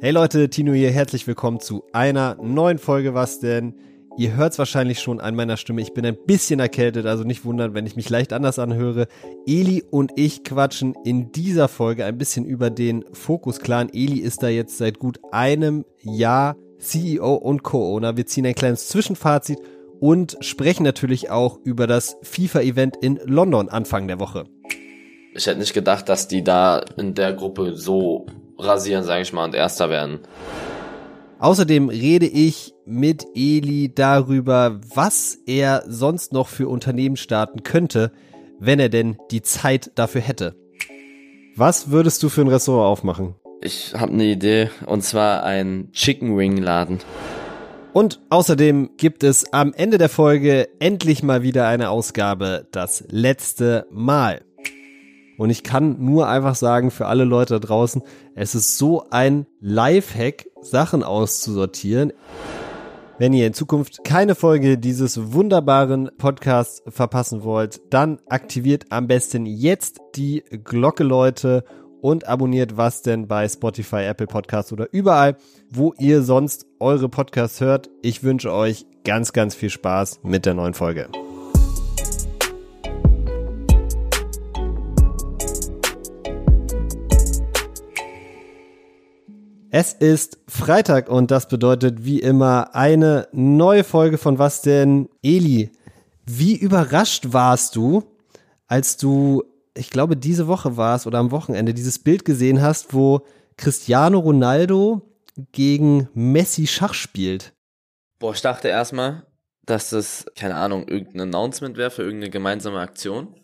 Hey Leute, Tino hier, herzlich willkommen zu einer neuen Folge Was denn? Ihr hört es wahrscheinlich schon an meiner Stimme, ich bin ein bisschen erkältet, also nicht wundern, wenn ich mich leicht anders anhöre. Eli und ich quatschen in dieser Folge ein bisschen über den Focus Clan. Eli ist da jetzt seit gut einem Jahr CEO und Co-Owner. Wir ziehen ein kleines Zwischenfazit und sprechen natürlich auch über das FIFA-Event in London Anfang der Woche. Ich hätte nicht gedacht, dass die da in der Gruppe so rasieren, sage ich mal, und Erster werden. Außerdem rede ich mit Eli darüber, was er sonst noch für Unternehmen starten könnte, wenn er denn die Zeit dafür hätte. Was würdest du für ein Restaurant aufmachen? Ich habe eine Idee, und zwar ein Chicken Wing Laden. Und außerdem gibt es am Ende der Folge endlich mal wieder eine Ausgabe, das letzte Mal. Und ich kann nur einfach sagen, für alle Leute da draußen, es ist so ein Lifehack, Sachen auszusortieren. Wenn ihr in Zukunft keine Folge dieses wunderbaren Podcasts verpassen wollt, dann aktiviert am besten jetzt die Glocke, Leute, und abonniert was denn bei Spotify, Apple Podcasts oder überall, wo ihr sonst eure Podcasts hört. Ich wünsche euch ganz, ganz viel Spaß mit der neuen Folge. Es ist Freitag und das bedeutet wie immer eine neue Folge von Was denn? Eli, wie überrascht warst du, als du, ich glaube, diese Woche war es oder am Wochenende, dieses Bild gesehen hast, wo Cristiano Ronaldo gegen Messi Schach spielt? Boah, ich dachte erstmal, dass das, keine Ahnung, irgendein Announcement wäre für irgendeine gemeinsame Aktion.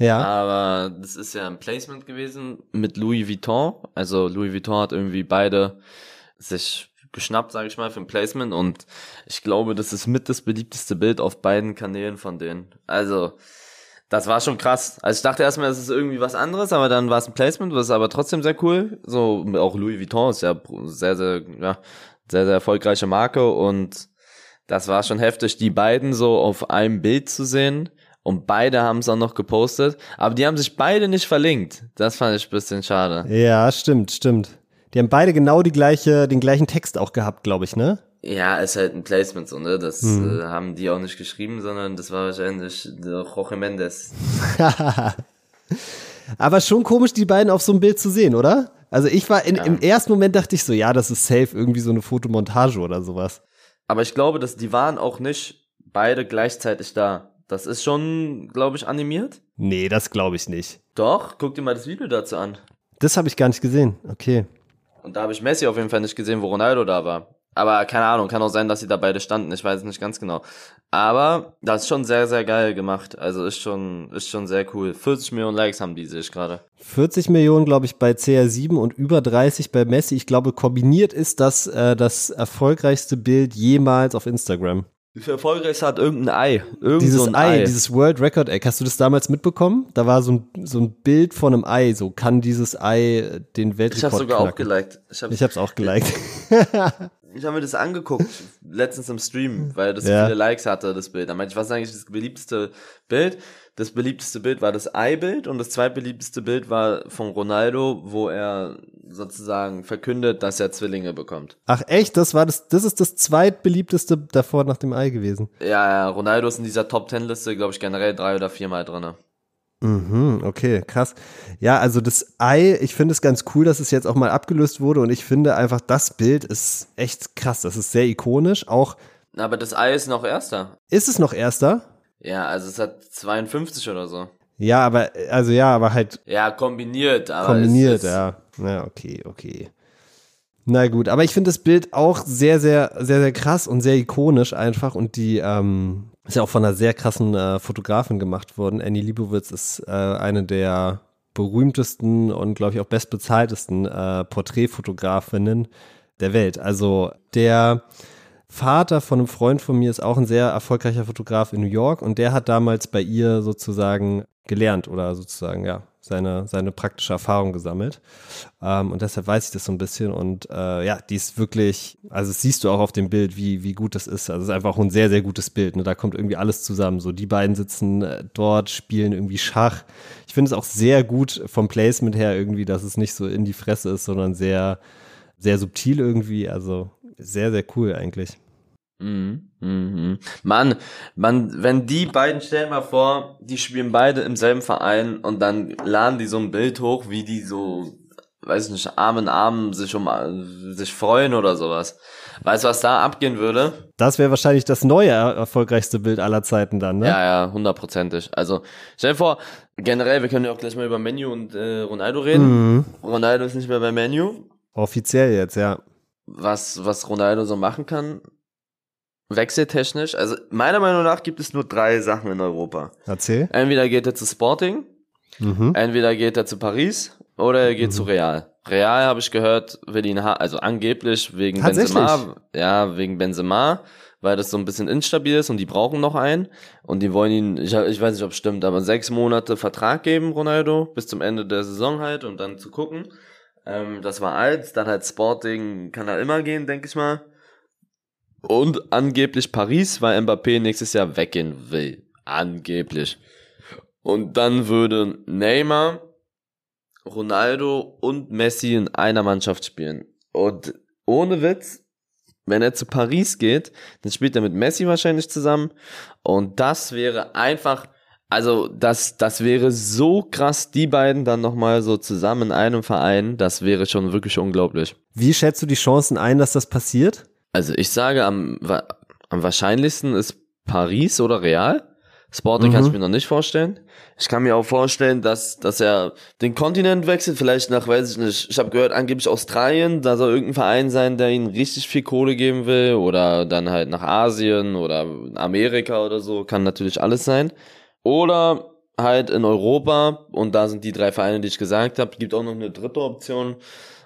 Ja. Aber das ist ja ein Placement gewesen mit Louis Vuitton. Also Louis Vuitton hat irgendwie beide sich geschnappt, sage ich mal, für ein Placement. Und ich glaube, das ist mit das beliebteste Bild auf beiden Kanälen von denen. Also das war schon krass. Also ich dachte erstmal, es ist irgendwie was anderes, aber dann war es ein Placement, was aber trotzdem sehr cool. So auch Louis Vuitton ist ja sehr, sehr, ja, sehr, sehr erfolgreiche Marke und das war schon heftig, die beiden so auf einem Bild zu sehen. Und beide haben es auch noch gepostet. Aber die haben sich beide nicht verlinkt. Das fand ich ein bisschen schade. Ja, stimmt, stimmt. Die haben beide genau die gleiche, den gleichen Text auch gehabt, glaube ich, ne? Ja, ist halt ein Placement so, ne? Das hm. äh, haben die auch nicht geschrieben, sondern das war wahrscheinlich der Jorge Mendes. Aber schon komisch, die beiden auf so einem Bild zu sehen, oder? Also ich war in, ja. im ersten Moment dachte ich so, ja, das ist safe, irgendwie so eine Fotomontage oder sowas. Aber ich glaube, dass die waren auch nicht beide gleichzeitig da. Das ist schon, glaube ich, animiert. Nee, das glaube ich nicht. Doch, guck dir mal das Video dazu an. Das habe ich gar nicht gesehen. Okay. Und da habe ich Messi auf jeden Fall nicht gesehen, wo Ronaldo da war. Aber keine Ahnung, kann auch sein, dass sie da beide standen. Ich weiß es nicht ganz genau. Aber das ist schon sehr, sehr geil gemacht. Also ist schon, ist schon sehr cool. 40 Millionen Likes haben die sich gerade. 40 Millionen, glaube ich, bei CR7 und über 30 bei Messi. Ich glaube, kombiniert ist das äh, das erfolgreichste Bild jemals auf Instagram. Wie viel erfolgreich hat irgendein Ei? Irgend dieses so ein Ei, Ei, dieses World Record Egg. Hast du das damals mitbekommen? Da war so ein, so ein Bild von einem Ei. So kann dieses Ei den Weltrekord Ich habe sogar knacken. auch geliked. Ich habe es auch geliked. ich habe mir das angeguckt letztens im Stream, weil das ja. viele Likes hatte, das Bild. Da meinte ich, was ist eigentlich das beliebteste Bild? Das beliebteste Bild war das Ei-Bild und das zweitbeliebteste Bild war von Ronaldo, wo er sozusagen verkündet, dass er Zwillinge bekommt. Ach echt? Das war das, das ist das zweitbeliebteste davor nach dem Ei gewesen. Ja, ja, Ronaldo ist in dieser Top Ten Liste, glaube ich, generell drei oder viermal drinne. Mhm, okay, krass. Ja, also das Ei, ich finde es ganz cool, dass es jetzt auch mal abgelöst wurde und ich finde einfach, das Bild ist echt krass. Das ist sehr ikonisch. Auch. Aber das Ei ist noch erster. Ist es noch erster? Ja, also es hat 52 oder so. Ja, aber, also ja, aber halt. Ja, kombiniert, aber. Kombiniert, ja. Ja, okay, okay. Na gut, aber ich finde das Bild auch sehr, sehr, sehr, sehr krass und sehr ikonisch einfach und die, ähm, ist ja auch von einer sehr krassen äh, Fotografin gemacht worden. Annie Liebowitz ist äh, eine der berühmtesten und, glaube ich, auch bestbezahltesten äh, Porträtfotografinnen der Welt. Also der Vater von einem Freund von mir ist auch ein sehr erfolgreicher Fotograf in New York und der hat damals bei ihr sozusagen gelernt oder sozusagen, ja, seine, seine praktische Erfahrung gesammelt. Ähm, und deshalb weiß ich das so ein bisschen. Und äh, ja, die ist wirklich, also siehst du auch auf dem Bild, wie, wie gut das ist. Also es ist einfach ein sehr, sehr gutes Bild. Ne? Da kommt irgendwie alles zusammen. So, die beiden sitzen äh, dort, spielen irgendwie Schach. Ich finde es auch sehr gut vom Placement her irgendwie, dass es nicht so in die Fresse ist, sondern sehr sehr subtil irgendwie, also sehr, sehr cool eigentlich. Mhm, mhm. Mann, man, wenn die beiden, stell dir mal vor, die spielen beide im selben Verein und dann laden die so ein Bild hoch, wie die so, weiß nicht, Arm in Arm sich um, sich freuen oder sowas. Weißt du, was da abgehen würde? Das wäre wahrscheinlich das neue erfolgreichste Bild aller Zeiten dann, ne? Ja, ja, hundertprozentig. Also, stell dir vor, generell, wir können ja auch gleich mal über Menu und äh, Ronaldo reden. Mhm. Ronaldo ist nicht mehr bei Menu. Offiziell jetzt, ja. Was, was Ronaldo so machen kann, wechseltechnisch. Also, meiner Meinung nach gibt es nur drei Sachen in Europa. Erzähl. Entweder geht er zu Sporting, mhm. entweder geht er zu Paris oder er geht mhm. zu Real. Real habe ich gehört, will ihn also angeblich wegen Benzema, ja, wegen Benzema, weil das so ein bisschen instabil ist und die brauchen noch einen und die wollen ihn, ich, ich weiß nicht, ob es stimmt, aber sechs Monate Vertrag geben, Ronaldo, bis zum Ende der Saison halt und dann zu gucken. Ähm, das war alt, dann halt Sporting kann er immer gehen, denke ich mal. Und angeblich Paris, weil Mbappé nächstes Jahr weggehen will. Angeblich. Und dann würde Neymar Ronaldo und Messi in einer Mannschaft spielen. Und ohne Witz, wenn er zu Paris geht, dann spielt er mit Messi wahrscheinlich zusammen. Und das wäre einfach, also das, das wäre so krass, die beiden dann nochmal so zusammen in einem Verein. Das wäre schon wirklich unglaublich. Wie schätzt du die Chancen ein, dass das passiert? Also ich sage, am, am wahrscheinlichsten ist Paris oder Real. Sporting mhm. kann ich mir noch nicht vorstellen. Ich kann mir auch vorstellen, dass, dass er den Kontinent wechselt, vielleicht nach, weiß ich nicht, ich habe gehört, angeblich Australien, da soll irgendein Verein sein, der ihm richtig viel Kohle geben will, oder dann halt nach Asien oder Amerika oder so, kann natürlich alles sein. Oder halt in Europa, und da sind die drei Vereine, die ich gesagt habe, gibt auch noch eine dritte Option,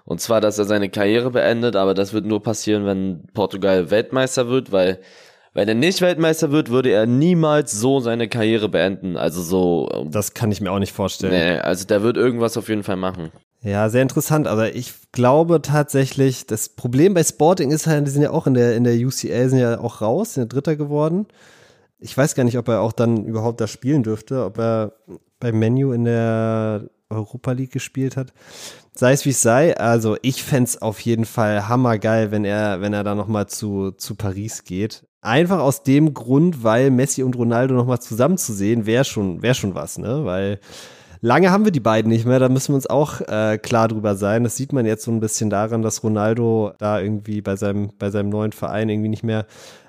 und zwar, dass er seine Karriere beendet, aber das wird nur passieren, wenn Portugal Weltmeister wird, weil wenn er nicht Weltmeister wird, würde er niemals so seine Karriere beenden. Also so. Ähm, das kann ich mir auch nicht vorstellen. Nee, also der wird irgendwas auf jeden Fall machen. Ja, sehr interessant. Aber ich glaube tatsächlich, das Problem bei Sporting ist halt, die sind ja auch in der, in der UCL, sind ja auch raus, sind ja Dritter geworden. Ich weiß gar nicht, ob er auch dann überhaupt da spielen dürfte, ob er bei Menu in der Europa League gespielt hat. Sei es wie es sei, also ich fände es auf jeden Fall hammergeil, wenn er, wenn er da nochmal zu, zu Paris geht. Einfach aus dem Grund, weil Messi und Ronaldo nochmal zusammen zu sehen, wäre schon, wär schon was, ne? Weil lange haben wir die beiden nicht mehr, da müssen wir uns auch äh, klar drüber sein. Das sieht man jetzt so ein bisschen daran, dass Ronaldo da irgendwie bei seinem, bei seinem neuen Verein irgendwie nicht mehr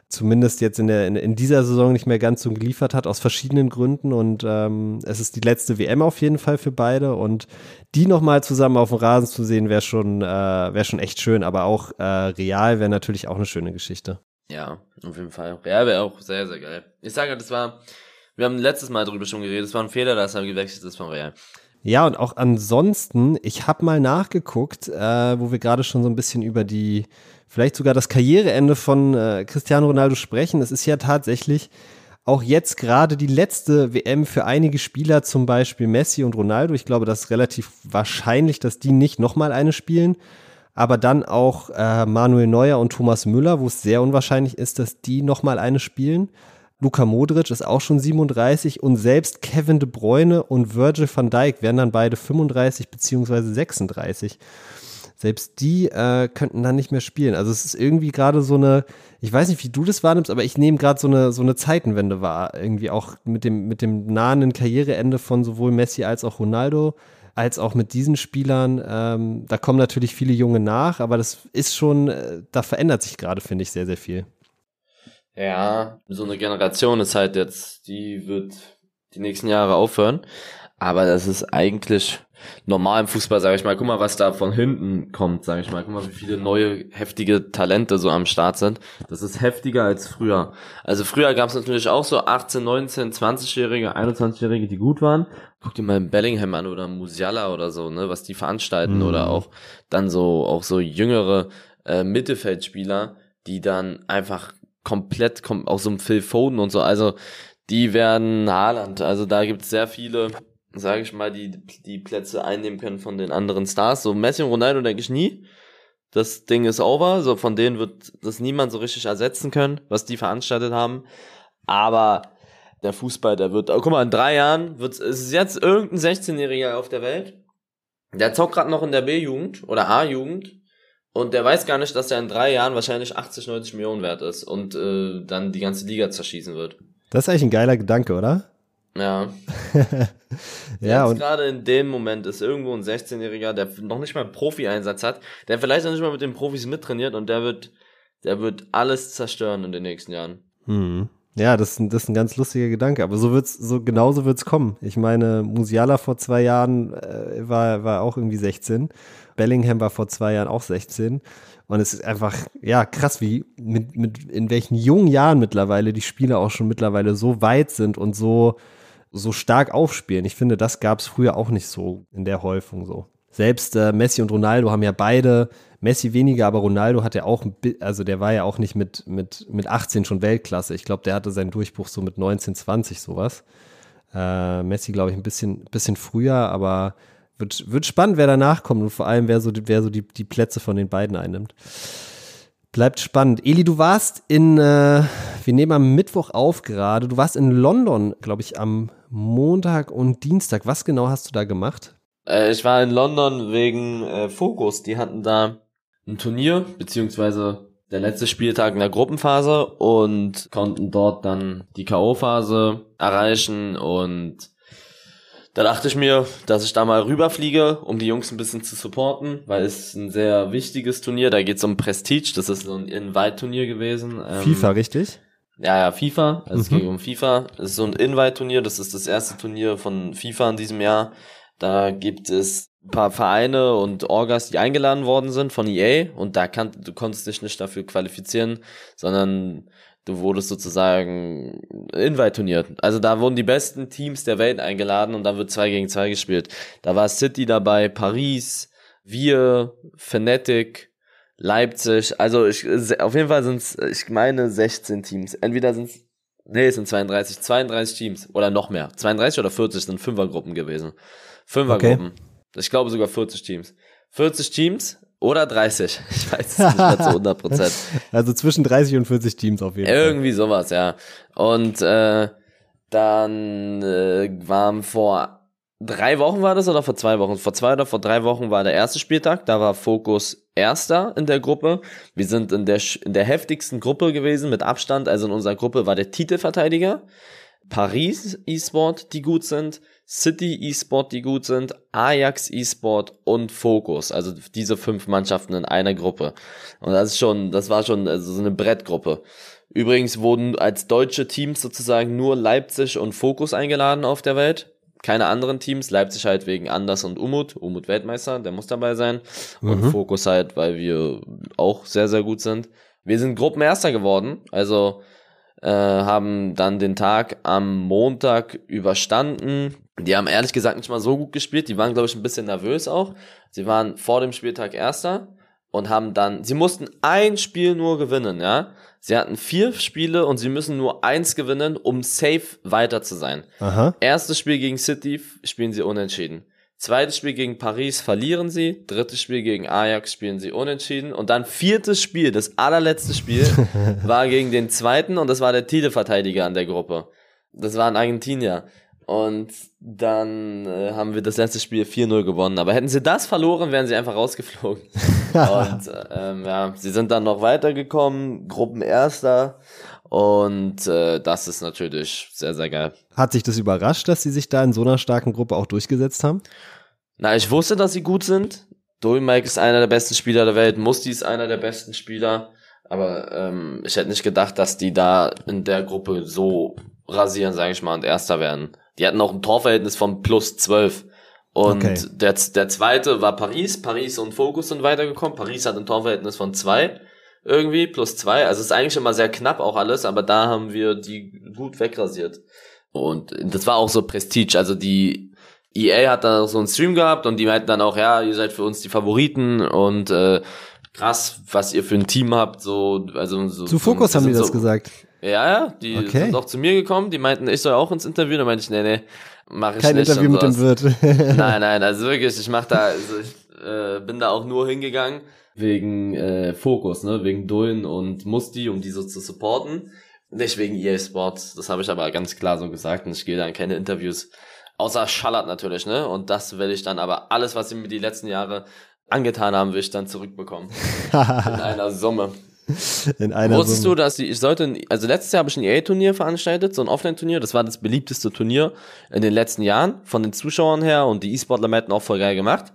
zumindest jetzt in, der, in, in, dieser Saison nicht mehr ganz so geliefert hat, aus verschiedenen Gründen. Und ähm, es ist die letzte WM auf jeden Fall für beide. Und die nochmal zusammen auf dem Rasen zu sehen, wäre schon, äh, wär schon echt schön. Aber auch äh, real wäre natürlich auch eine schöne Geschichte. Ja, auf jeden Fall. Real wäre auch sehr, sehr geil. Ich sage, das war, wir haben letztes Mal darüber schon geredet, es war ein Fehler, dass er gewechselt ist von Real. Ja, und auch ansonsten, ich habe mal nachgeguckt, äh, wo wir gerade schon so ein bisschen über die, vielleicht sogar das Karriereende von äh, Cristiano Ronaldo sprechen. Es ist ja tatsächlich auch jetzt gerade die letzte WM für einige Spieler, zum Beispiel Messi und Ronaldo. Ich glaube, das ist relativ wahrscheinlich, dass die nicht nochmal eine spielen aber dann auch äh, Manuel Neuer und Thomas Müller, wo es sehr unwahrscheinlich ist, dass die nochmal eine spielen. Luka Modric ist auch schon 37 und selbst Kevin de Bruyne und Virgil van Dijk werden dann beide 35 beziehungsweise 36. Selbst die äh, könnten dann nicht mehr spielen. Also es ist irgendwie gerade so eine, ich weiß nicht, wie du das wahrnimmst, aber ich nehme gerade so eine, so eine Zeitenwende wahr. Irgendwie auch mit dem, mit dem nahenden Karriereende von sowohl Messi als auch Ronaldo als auch mit diesen Spielern. Ähm, da kommen natürlich viele Junge nach, aber das ist schon, äh, da verändert sich gerade, finde ich, sehr, sehr viel. Ja, so eine Generation ist halt jetzt, die wird die nächsten Jahre aufhören. Aber das ist eigentlich normal im Fußball, sage ich mal. Guck mal, was da von hinten kommt, sage ich mal. Guck mal, wie viele neue, heftige Talente so am Start sind. Das ist heftiger als früher. Also früher gab es natürlich auch so 18, 19, 20-Jährige, 21-Jährige, die gut waren. Guck dir mal Bellingham an oder Musiala oder so, ne, was die veranstalten. Mhm. Oder auch dann so, auch so jüngere äh, Mittelfeldspieler, die dann einfach komplett, kom auch so ein Phil Foden und so. Also die werden Haaland. Also da gibt es sehr viele sage ich mal, die, die Plätze einnehmen können von den anderen Stars. So Messi und Ronaldo denke ich nie. Das Ding ist over. So von denen wird das niemand so richtig ersetzen können, was die veranstaltet haben. Aber der Fußball, der wird, oh, guck mal, in drei Jahren wird es ist jetzt irgendein 16-Jähriger auf der Welt. Der zockt gerade noch in der B-Jugend oder A-Jugend und der weiß gar nicht, dass er in drei Jahren wahrscheinlich 80, 90 Millionen wert ist und äh, dann die ganze Liga zerschießen wird. Das ist eigentlich ein geiler Gedanke, oder? Ja. ja, und gerade in dem Moment ist irgendwo ein 16-Jähriger, der noch nicht mal einen Profi-Einsatz hat, der vielleicht noch nicht mal mit den Profis mittrainiert und der wird, der wird alles zerstören in den nächsten Jahren. hm. ja, das, ist ein- das ist ein ganz lustiger Gedanke, aber so wird's, so genauso wird's kommen. Ich meine, Musiala vor zwei Jahren äh, war, war auch irgendwie 16. Bellingham war vor zwei Jahren auch 16. Und es ist einfach, ja, krass, wie, mit, mit, in welchen jungen Jahren mittlerweile die Spieler auch schon mittlerweile so weit sind und so, so stark aufspielen. Ich finde, das gab's früher auch nicht so in der Häufung so. Selbst äh, Messi und Ronaldo haben ja beide, Messi weniger, aber Ronaldo hat ja auch, also der war ja auch nicht mit, mit, mit 18 schon Weltklasse. Ich glaube, der hatte seinen Durchbruch so mit 19, 20 sowas. Äh, Messi, glaube ich, ein bisschen, bisschen früher, aber wird, wird spannend, wer danach kommt und vor allem, wer so, die- wer so die, die Plätze von den beiden einnimmt. Bleibt spannend. Eli, du warst in, äh, wir nehmen am Mittwoch auf gerade, du warst in London, glaube ich, am Montag und Dienstag. Was genau hast du da gemacht? Äh, ich war in London wegen äh, Focus. Die hatten da ein Turnier, beziehungsweise der letzte Spieltag in der Gruppenphase und konnten dort dann die K.O.-Phase erreichen und da dachte ich mir, dass ich da mal rüberfliege, um die Jungs ein bisschen zu supporten, weil es ein sehr wichtiges Turnier, da geht es um Prestige, das ist so ein Invite-Turnier gewesen. Ähm, FIFA, richtig? Ja, ja, FIFA. Also es Mhm. ging um FIFA. Es ist so ein Invite-Turnier. Das ist das erste Turnier von FIFA in diesem Jahr. Da gibt es ein paar Vereine und Orgas, die eingeladen worden sind von EA. Und da kann, du konntest dich nicht dafür qualifizieren, sondern du wurdest sozusagen Invite-Turnier. Also da wurden die besten Teams der Welt eingeladen und dann wird zwei gegen zwei gespielt. Da war City dabei, Paris, wir, Fnatic, Leipzig, also ich, auf jeden Fall sind es, ich meine, 16 Teams. Entweder sind es, nee, es sind 32, 32 Teams oder noch mehr. 32 oder 40 sind Fünfergruppen gewesen. Fünfergruppen. Ich glaube sogar 40 Teams. 40 Teams oder 30. Ich weiß es nicht mehr zu 100 Prozent. Also zwischen 30 und 40 Teams auf jeden Fall. Irgendwie sowas, ja. Und äh, dann äh, waren vor drei Wochen war das oder vor zwei Wochen? Vor zwei oder vor drei Wochen war der erste Spieltag. Da war Fokus Erster in der Gruppe. Wir sind in der in der heftigsten Gruppe gewesen mit Abstand. Also in unserer Gruppe war der Titelverteidiger. Paris E-Sport, die gut sind, City E-Sport, die gut sind, Ajax E-Sport und Focus. Also diese fünf Mannschaften in einer Gruppe. Und das ist schon, das war schon also so eine Brettgruppe. Übrigens wurden als deutsche Teams sozusagen nur Leipzig und Focus eingeladen auf der Welt. Keine anderen Teams. Leipzig halt wegen Anders und Umut. Umut Weltmeister, der muss dabei sein. Und Mhm. Focus halt, weil wir auch sehr, sehr gut sind. Wir sind Gruppenerster geworden. Also äh, haben dann den Tag am Montag überstanden. Die haben ehrlich gesagt nicht mal so gut gespielt. Die waren, glaube ich, ein bisschen nervös auch. Sie waren vor dem Spieltag Erster und haben dann, sie mussten ein Spiel nur gewinnen, ja. Sie hatten vier Spiele und sie müssen nur eins gewinnen, um safe weiter zu sein. Aha. Erstes Spiel gegen City spielen sie unentschieden. Zweites Spiel gegen Paris verlieren sie. Drittes Spiel gegen Ajax spielen sie unentschieden. Und dann viertes Spiel, das allerletzte Spiel, war gegen den zweiten und das war der Titelverteidiger an der Gruppe. Das war ein Argentinier. Und dann äh, haben wir das letzte Spiel 4-0 gewonnen. Aber hätten sie das verloren, wären sie einfach rausgeflogen. und äh, ähm, ja, sie sind dann noch weitergekommen, Gruppenerster. Und äh, das ist natürlich sehr, sehr geil. Hat sich das überrascht, dass sie sich da in so einer starken Gruppe auch durchgesetzt haben? Na, ich wusste, dass sie gut sind. Dolmike ist einer der besten Spieler der Welt, Musti ist einer der besten Spieler. Aber ähm, ich hätte nicht gedacht, dass die da in der Gruppe so rasieren, sage ich mal, und Erster werden. Die hatten auch ein Torverhältnis von plus 12. Und Okay. der, der zweite war Paris. Paris und Focus sind weitergekommen. Paris hat ein Torverhältnis von zwei irgendwie, plus zwei. Also es ist eigentlich immer sehr knapp auch alles, aber da haben wir die gut wegrasiert. Und das war auch so Prestige. Also die EA hat da so einen Stream gehabt und die meinten dann auch, ja, ihr seid für uns die Favoriten und äh, krass, was ihr für ein Team habt. So, also so, Zu so- Fokus haben die sind das so, gesagt. Ja, ja, die Okay. sind auch zu mir gekommen, die meinten, ich soll auch ins Interview. Da meinte ich, nee, nee, mach ich Kein nicht. Interview und mit dem. Wirt. Nein, nein, also wirklich, ich mach da, also ich äh, bin da auch nur hingegangen wegen äh, Fokus, ne, wegen Dullen und Musti, um die so zu supporten. Nicht wegen EA Sports, das habe ich aber ganz klar so gesagt und ich gehe da in keine Interviews. Außer Schallert natürlich, ne? Und das will ich dann aber alles, was sie mir die letzten Jahre angetan haben, will ich dann zurückbekommen. In einer Summe. In einer Wusstest Summe. du, dass ich, ich sollte, also letztes Jahr habe ich ein EA-Turnier veranstaltet, so ein Offline-Turnier. Das war das beliebteste Turnier in den letzten Jahren von den Zuschauern her und die E-Sportler meinten auch voll geil gemacht.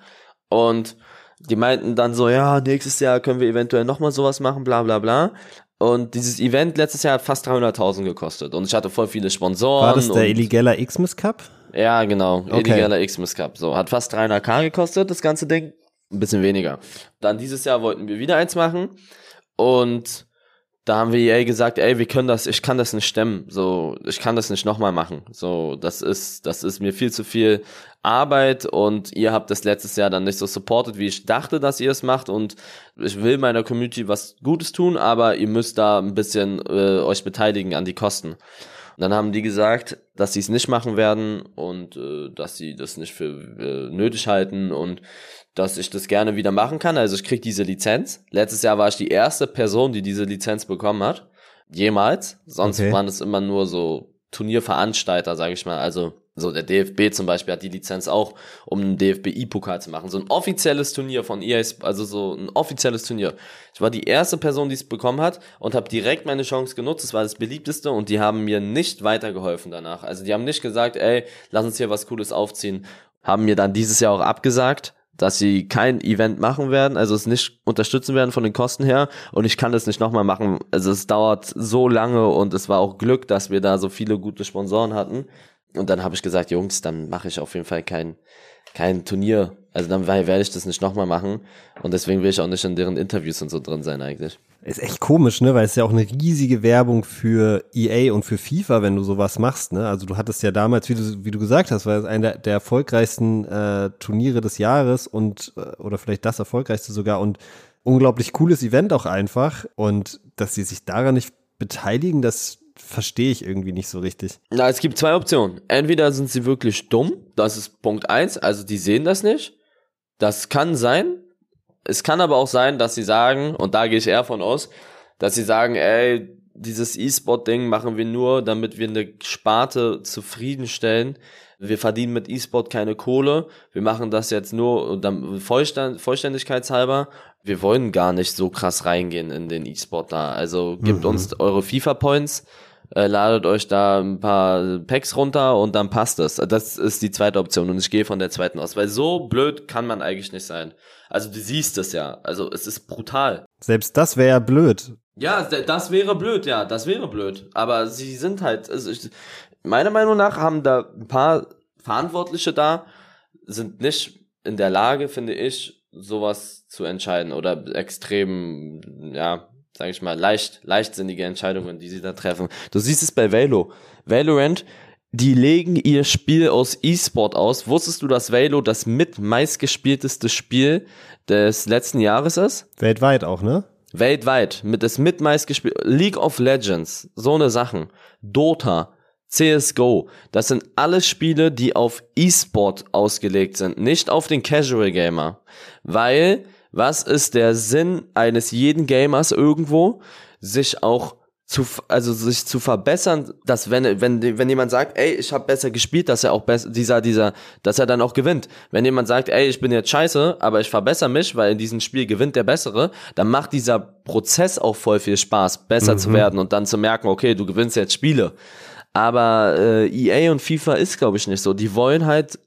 Und die meinten dann so, ja, nächstes Jahr können wir eventuell nochmal sowas machen, bla bla bla. Und dieses Event letztes Jahr hat fast 300.000 gekostet. Und ich hatte voll viele Sponsoren. War das der Illegaler Xmas Cup? Ja, genau. Okay. Illegaler Xmas Cup. So, hat fast 300k gekostet, das ganze Ding. Ein bisschen weniger. Dann dieses Jahr wollten wir wieder eins machen. Und da haben wir EA gesagt, ey, wir können das, ich kann das nicht stemmen. So, ich kann das nicht nochmal machen. So, das ist, das ist mir viel zu viel Arbeit und ihr habt das letztes Jahr dann nicht so supported, wie ich dachte, dass ihr es macht. Und ich will meiner Community was Gutes tun, aber ihr müsst da ein bisschen äh, euch beteiligen an die Kosten. Und dann haben die gesagt, dass sie es nicht machen werden und äh, dass sie das nicht für äh, nötig halten und dass ich das gerne wieder machen kann. Also ich krieg diese Lizenz. Letztes Jahr war ich die erste Person, die diese Lizenz bekommen hat. Jemals. Sonst Okay. waren es immer nur so Turnierveranstalter, sage ich mal. Also so der DFB zum Beispiel hat die Lizenz auch, um einen DFB-Pokal zu machen. So ein offizielles Turnier von EA, also so ein offizielles Turnier. Ich war die erste Person, die es bekommen hat und habe direkt meine Chance genutzt. Es war das beliebteste und die haben mir nicht weitergeholfen danach. Also die haben nicht gesagt, ey, lass uns hier was Cooles aufziehen. Haben mir dann dieses Jahr auch abgesagt dass sie kein Event machen werden, also es nicht unterstützen werden von den Kosten her und ich kann das nicht nochmal machen. Also es dauert so lange und es war auch Glück, dass wir da so viele gute Sponsoren hatten. Und dann habe ich gesagt, Jungs, dann mache ich auf jeden Fall kein, kein Turnier. Also dann werde ich das nicht nochmal machen. Und deswegen will ich auch nicht in deren Interviews und so drin sein eigentlich. Ist echt komisch, ne? Weil es ist ja auch eine riesige Werbung für EA und für FIFA, wenn du sowas machst, ne? Also du hattest ja damals, wie du, wie du gesagt hast, war es einer der, der erfolgreichsten äh, Turniere des Jahres und äh, oder vielleicht das erfolgreichste sogar und unglaublich cooles Event auch einfach. Und dass sie sich daran nicht beteiligen, das verstehe ich irgendwie nicht so richtig. Na, es gibt zwei Optionen. Entweder sind sie wirklich dumm, das ist Punkt eins, also die sehen das nicht. Das kann sein. Es kann aber auch sein, dass sie sagen, und da gehe ich eher von aus, dass sie sagen, ey, dieses E-Sport-Ding machen wir nur, damit wir eine Sparte zufriedenstellen. Wir verdienen mit E-Sport keine Kohle. Wir machen das jetzt nur Vollständigkeitshalber. Wir wollen gar nicht so krass reingehen in den E-Sport da. Also gebt Mhm. uns eure FIFA-Points, äh, ladet euch da ein paar Packs runter und dann passt es. Das ist die zweite Option und ich gehe von der zweiten aus, weil so blöd kann man eigentlich nicht sein. Also du siehst es ja, also es ist brutal. Selbst das wäre ja blöd. Ja, das wäre blöd, ja, das wäre blöd. Aber sie sind halt, also ich, meiner Meinung nach haben da ein paar Verantwortliche da, sind nicht in der Lage, finde ich, sowas zu entscheiden oder extrem, ja, sage ich mal, leicht, leichtsinnige Entscheidungen, die sie da treffen. Du siehst es bei Valo. Valorant, die legen ihr Spiel aus E-Sport aus. Wusstest du, dass Valo das mit meistgespielteste Spiel des letzten Jahres ist? Weltweit auch, ne? Weltweit, mit das mit meistgespielt, League of Legends, so eine Sachen, Dota, CSGO, das sind alles Spiele, die auf E-Sport ausgelegt sind, nicht auf den Casual Gamer. Weil, was ist der Sinn eines jeden Gamers irgendwo, sich auch zu, also sich zu verbessern, dass wenn, wenn, wenn jemand sagt, ey, ich habe besser gespielt, dass er auch besser, dieser, dieser, dass er dann auch gewinnt. Wenn jemand sagt, ey, ich bin jetzt scheiße, aber ich verbessere mich, weil in diesem Spiel gewinnt der Bessere, dann macht dieser Prozess auch voll viel Spaß, besser zu werden und dann zu merken, okay, du gewinnst jetzt Spiele. Aber äh, EA und FIFA ist, glaube ich, nicht so. Die wollen halt,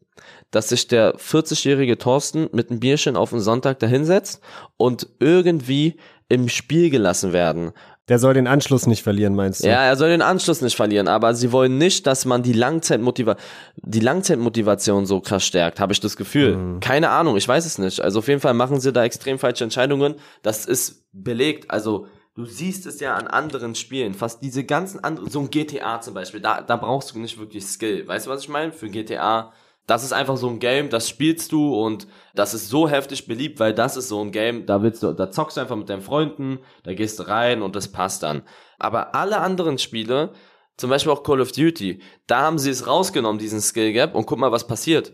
dass sich der 40-jährige Thorsten mit einem Bierchen auf den Sonntag dahinsetzt und irgendwie im Spiel gelassen werden. Der soll den Anschluss nicht verlieren, meinst du? Ja, er soll den Anschluss nicht verlieren, aber sie wollen nicht, dass man die Langzeitmotiva die Langzeitmotivation so krass stärkt, habe ich das Gefühl. Keine Ahnung, ich weiß es nicht. Also auf jeden Fall machen sie da extrem falsche Entscheidungen. Das ist belegt. Also du siehst es ja an anderen Spielen, fast diese ganzen anderen, so ein GTA zum Beispiel, da, da brauchst du nicht wirklich Skill. Weißt du, was ich meine? Für GTA das ist einfach so ein Game, das spielst du und das ist so heftig beliebt, weil das ist so ein Game, da willst du, da zockst du einfach mit deinen Freunden, da gehst du rein und das passt dann. Aber alle anderen Spiele, zum Beispiel auch Call of Duty, da haben sie es rausgenommen, diesen Skill Gap, und guck mal, was passiert.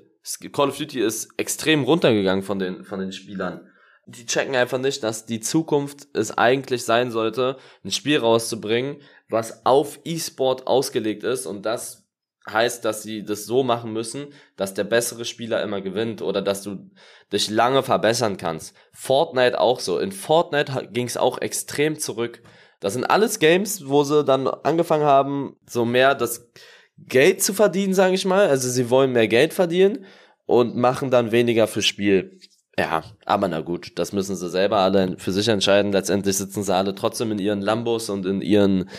Call of Duty ist extrem runtergegangen von den, von den Spielern. Die checken einfach nicht, dass die Zukunft es eigentlich sein sollte, ein Spiel rauszubringen, was auf E-Sport ausgelegt ist und das heißt, dass sie das so machen müssen, dass der bessere Spieler immer gewinnt oder dass du dich lange verbessern kannst. Fortnite auch so. In Fortnite ging es auch extrem zurück. Das sind alles Games, wo sie dann angefangen haben, so mehr das Geld zu verdienen, sage ich mal. Also sie wollen mehr Geld verdienen und machen dann weniger für Spiel. Ja, aber na gut, das müssen sie selber alle für sich entscheiden. Letztendlich sitzen sie alle trotzdem in ihren Lambos und in ihren,